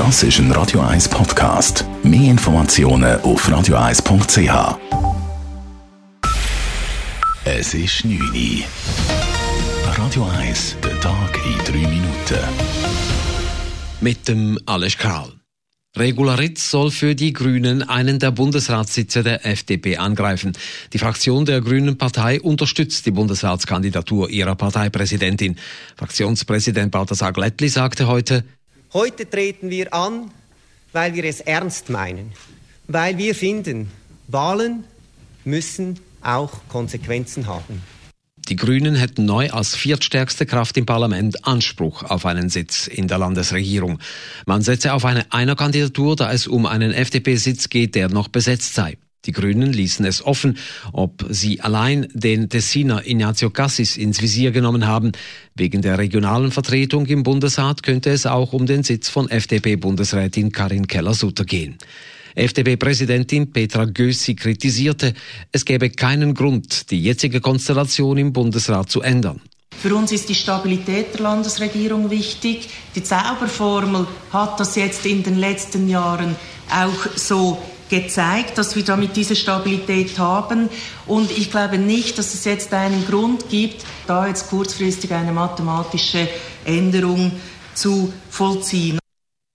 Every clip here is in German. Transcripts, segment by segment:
Das ist ein Radio 1 Podcast. Mehr Informationen auf radio1.ch. Es ist 9 Uhr. Radio 1, der Tag in 3 Minuten. Mit dem Alles Kral. Regularitz soll für die Grünen einen der Bundesratssitze der FDP angreifen. Die Fraktion der Grünen Partei unterstützt die Bundesratskandidatur ihrer Parteipräsidentin. Fraktionspräsident Balthasar Glättli sagte heute, Heute treten wir an, weil wir es ernst meinen, weil wir finden, Wahlen müssen auch Konsequenzen haben. Die Grünen hätten neu als viertstärkste Kraft im Parlament Anspruch auf einen Sitz in der Landesregierung. Man setze auf eine Einerkandidatur, da es um einen FDP-Sitz geht, der noch besetzt sei. Die Grünen ließen es offen, ob sie allein den Tessiner Ignazio Cassis ins Visier genommen haben. Wegen der regionalen Vertretung im Bundesrat könnte es auch um den Sitz von FDP-Bundesrätin Karin Keller-Sutter gehen. FDP-Präsidentin Petra Gössi kritisierte, es gäbe keinen Grund, die jetzige Konstellation im Bundesrat zu ändern. Für uns ist die Stabilität der Landesregierung wichtig. Die Zauberformel hat das jetzt in den letzten Jahren auch so gezeigt, dass wir damit diese Stabilität haben. Und ich glaube nicht, dass es jetzt einen Grund gibt, da jetzt kurzfristig eine mathematische Änderung zu vollziehen.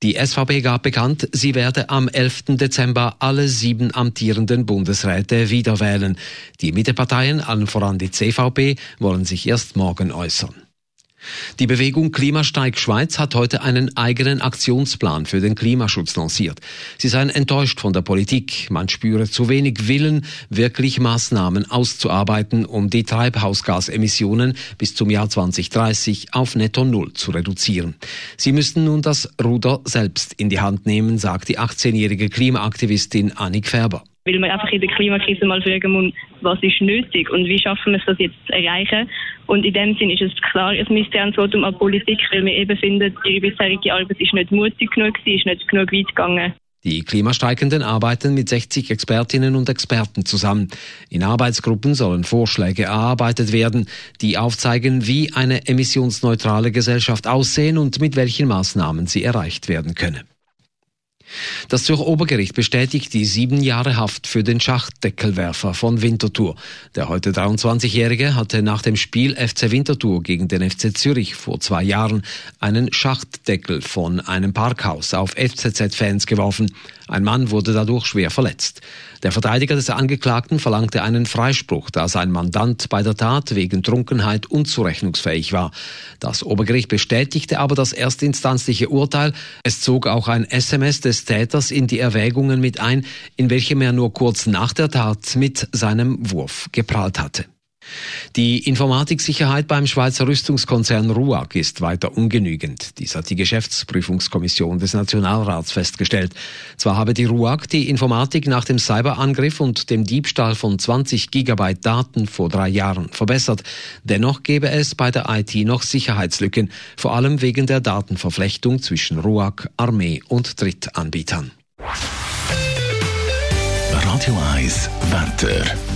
Die SVP gab bekannt, sie werde am 11. Dezember alle sieben amtierenden Bundesräte wiederwählen. Die Mitteparteien, allen voran die CVP, wollen sich erst morgen äußern. Die Bewegung Klimasteig Schweiz hat heute einen eigenen Aktionsplan für den Klimaschutz lanciert. Sie seien enttäuscht von der Politik. Man spüre zu wenig Willen, wirklich Maßnahmen auszuarbeiten, um die Treibhausgasemissionen bis zum Jahr 2030 auf netto Null zu reduzieren. Sie müssten nun das Ruder selbst in die Hand nehmen, sagt die 18-jährige Klimaaktivistin Annik Färber weil man einfach in der Klimakrise mal fragen muss, was ist nötig und wie schaffen wir es, das jetzt zu erreichen. Und in dem Sinn ist es klar ein Misstrauensvotum an Politik, weil wir eben finden, ihre bisherige Arbeit ist nicht mutig genug, sie ist nicht genug weit gegangen. Die Klimastreikenden arbeiten mit 60 Expertinnen und Experten zusammen. In Arbeitsgruppen sollen Vorschläge erarbeitet werden, die aufzeigen, wie eine emissionsneutrale Gesellschaft aussehen und mit welchen Maßnahmen sie erreicht werden könne. Das Zürcher Obergericht bestätigt die sieben Jahre Haft für den Schachtdeckelwerfer von Winterthur. Der heute 23-Jährige hatte nach dem Spiel FC Winterthur gegen den FC Zürich vor zwei Jahren einen Schachtdeckel von einem Parkhaus auf FCZ-Fans geworfen. Ein Mann wurde dadurch schwer verletzt. Der Verteidiger des Angeklagten verlangte einen Freispruch, da sein Mandant bei der Tat wegen Trunkenheit unzurechnungsfähig war. Das Obergericht bestätigte aber das erstinstanzliche Urteil. Es zog auch ein SMS des Täters in die Erwägungen mit ein, in welchem er nur kurz nach der Tat mit seinem Wurf geprahlt hatte. Die Informatiksicherheit beim Schweizer Rüstungskonzern RUAG ist weiter ungenügend. Dies hat die Geschäftsprüfungskommission des Nationalrats festgestellt. Zwar habe die RUAG die Informatik nach dem Cyberangriff und dem Diebstahl von 20 Gigabyte Daten vor drei Jahren verbessert. Dennoch gebe es bei der IT noch Sicherheitslücken, vor allem wegen der Datenverflechtung zwischen RUAG, Armee und Drittanbietern. Radio 1 Wetter.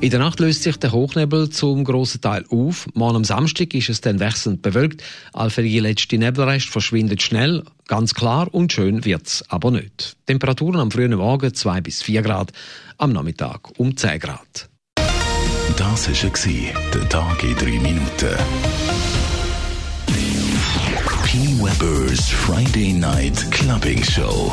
In der Nacht löst sich der Hochnebel zum grossen Teil auf. Morgen am Samstag ist es dann wechselnd bewölkt. Allfällige letzte Nebelrest verschwindet schnell. Ganz klar und schön wird's aber nicht. Temperaturen am frühen Morgen 2 bis 4 Grad, am Nachmittag um 10 Grad. Das war der Tag in 3 Minuten. P. Weber's Friday Night Clubbing Show.